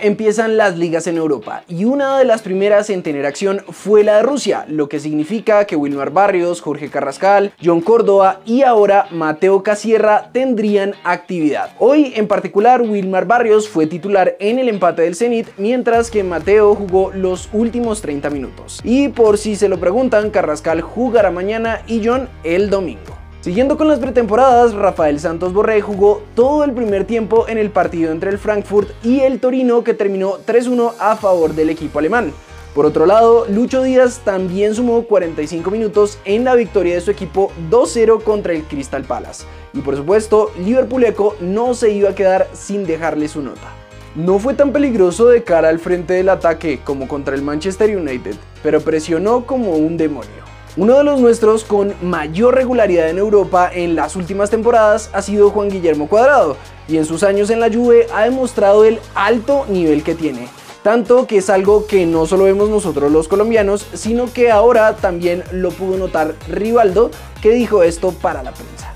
Empiezan las ligas en Europa y una de las primeras en tener acción fue la de Rusia, lo que significa que Wilmar Barrios, Jorge Carrascal, John Córdoba y ahora Mateo Casierra tendrían actividad. Hoy en particular Wilmar Barrios fue titular en el empate del Zenit mientras que Mateo jugó los últimos 30 minutos. Y por si se lo preguntan, Carrascal jugará mañana y John el domingo. Siguiendo con las pretemporadas, Rafael Santos Borré jugó todo el primer tiempo en el partido entre el Frankfurt y el Torino que terminó 3-1 a favor del equipo alemán. Por otro lado, Lucho Díaz también sumó 45 minutos en la victoria de su equipo 2-0 contra el Crystal Palace. Y por supuesto, Liverpool Eco no se iba a quedar sin dejarle su nota. No fue tan peligroso de cara al frente del ataque como contra el Manchester United, pero presionó como un demonio. Uno de los nuestros con mayor regularidad en Europa en las últimas temporadas ha sido Juan Guillermo Cuadrado y en sus años en la Juve ha demostrado el alto nivel que tiene. Tanto que es algo que no solo vemos nosotros los colombianos, sino que ahora también lo pudo notar Rivaldo, que dijo esto para la prensa.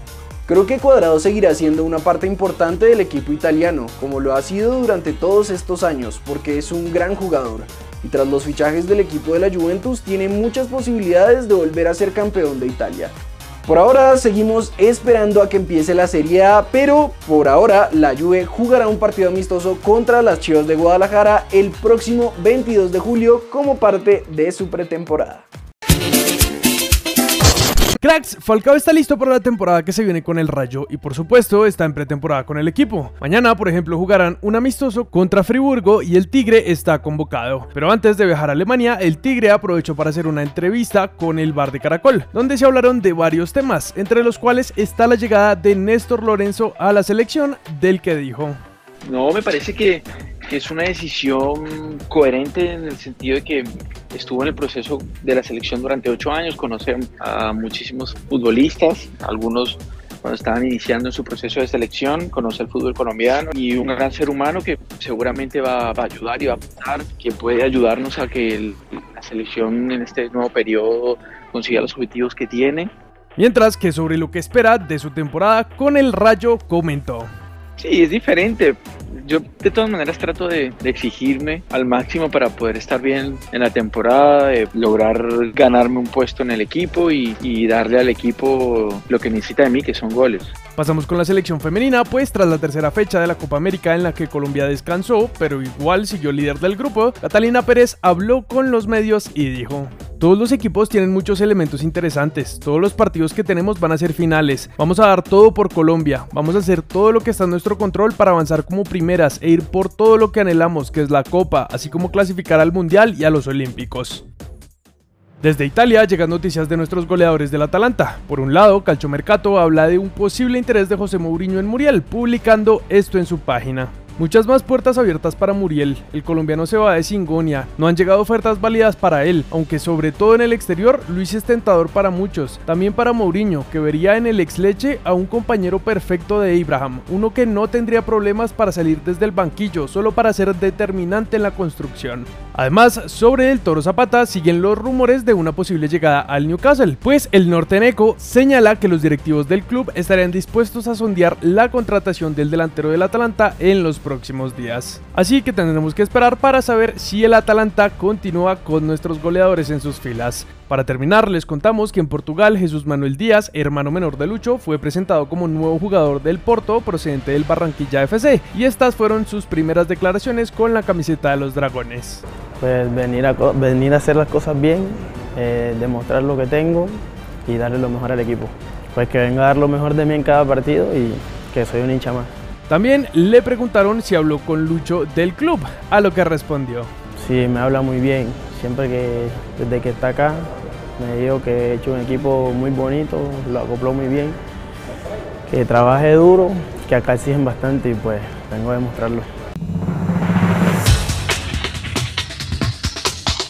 Creo que Cuadrado seguirá siendo una parte importante del equipo italiano, como lo ha sido durante todos estos años, porque es un gran jugador y tras los fichajes del equipo de la Juventus tiene muchas posibilidades de volver a ser campeón de Italia. Por ahora seguimos esperando a que empiece la Serie A, pero por ahora la Juve jugará un partido amistoso contra las Chivas de Guadalajara el próximo 22 de julio como parte de su pretemporada. Cracks, Falcao está listo para la temporada que se viene con el Rayo y por supuesto está en pretemporada con el equipo. Mañana, por ejemplo, jugarán un amistoso contra Friburgo y el Tigre está convocado. Pero antes de viajar a Alemania, el Tigre aprovechó para hacer una entrevista con el Bar de Caracol, donde se hablaron de varios temas, entre los cuales está la llegada de Néstor Lorenzo a la selección, del que dijo. No, me parece que es una decisión coherente en el sentido de que estuvo en el proceso de la selección durante ocho años, conoce a muchísimos futbolistas, algunos cuando estaban iniciando en su proceso de selección, conoce el fútbol colombiano y un gran ser humano que seguramente va, a ayudar y va a aportar, que puede ayudarnos a que la selección en este nuevo periodo consiga los objetivos que tiene. Mientras que sobre lo que espera de su temporada con el Rayo comentó. Sí, es diferente yo de todas maneras trato de, exigirme al máximo para poder estar bien en la temporada, de lograr ganarme un puesto en el equipo y, y darle al equipo lo que necesita de mí, que son goles. Pasamos con la selección femenina, pues tras la tercera fecha de la Copa América en la que Colombia descansó, pero igual siguió líder del grupo, Catalina Pérez habló con los medios y dijo, todos los equipos tienen muchos elementos interesantes, todos los partidos que tenemos van a ser finales, vamos a dar todo por Colombia, vamos a hacer todo lo que está en nuestro control para avanzar como primeras e ir por todo lo que anhelamos, que es la Copa, así como clasificar al Mundial y a los Olímpicos. Desde Italia llegan noticias de nuestros goleadores del Atalanta. Por un lado, Calciomercato habla de un posible interés de José Mourinho en Muriel, publicando esto en su página. Muchas más puertas abiertas para Muriel. El colombiano se va de Singonia. No han llegado ofertas válidas para él, aunque sobre todo en el exterior, Luis es tentador para muchos. También para Mourinho, que vería en el ex leche a un compañero perfecto de Abraham, uno que no tendría problemas para salir desde el banquillo, solo para ser determinante en la construcción. Además, sobre el Toro Zapata siguen los rumores de una posible llegada al Newcastle, pues el norteneco señala que los directivos del club estarían dispuestos a sondear la contratación del delantero del Atalanta en los próximos días. Así que tendremos que esperar para saber si el Atalanta continúa con nuestros goleadores en sus filas. Para terminar, les contamos que en Portugal Jesús Manuel Díaz, hermano menor de Lucho, fue presentado como nuevo jugador del Porto procedente del Barranquilla FC y estas fueron sus primeras declaraciones con la camiseta de los Dragones. Pues venir a, venir a hacer las cosas bien, eh, demostrar lo que tengo y darle lo mejor al equipo. Pues que venga a dar lo mejor de mí en cada partido y que soy un hincha más. También le preguntaron si habló con Lucho del club, a lo que respondió. Sí, me habla muy bien. Siempre que desde que está acá me dijo que he hecho un equipo muy bonito, lo acopló muy bien, que trabaje duro, que acá exigen bastante y pues vengo a demostrarlo.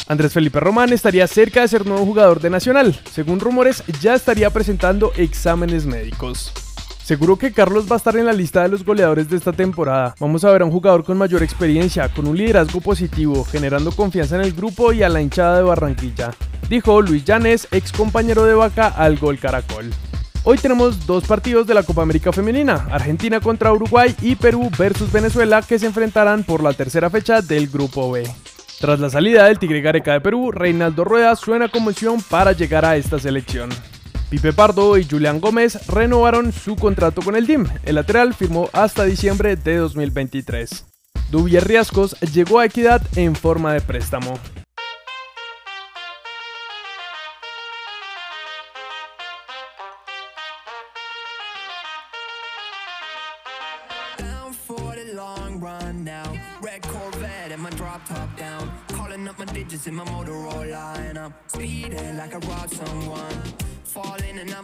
Andrés Felipe Román estaría cerca de ser nuevo jugador de Nacional. Según rumores, ya estaría presentando exámenes médicos. Seguro que Carlos va a estar en la lista de los goleadores de esta temporada. Vamos a ver a un jugador con mayor experiencia, con un liderazgo positivo, generando confianza en el grupo y a la hinchada de Barranquilla. Dijo Luis Llanes, ex compañero de Vaca al Gol Caracol. Hoy tenemos dos partidos de la Copa América Femenina, Argentina contra Uruguay y Perú versus Venezuela que se enfrentarán por la tercera fecha del Grupo B. Tras la salida del Tigre Gareca de Perú, Reinaldo Rueda suena como opción para llegar a esta selección. Pipe Pardo y Julián Gómez renovaron su contrato con el team. El lateral firmó hasta diciembre de 2023. Dubier Riascos llegó a Equidad en forma de préstamo. Digits in my Motorola and I'm speeding like I robbed someone. Falling and I'm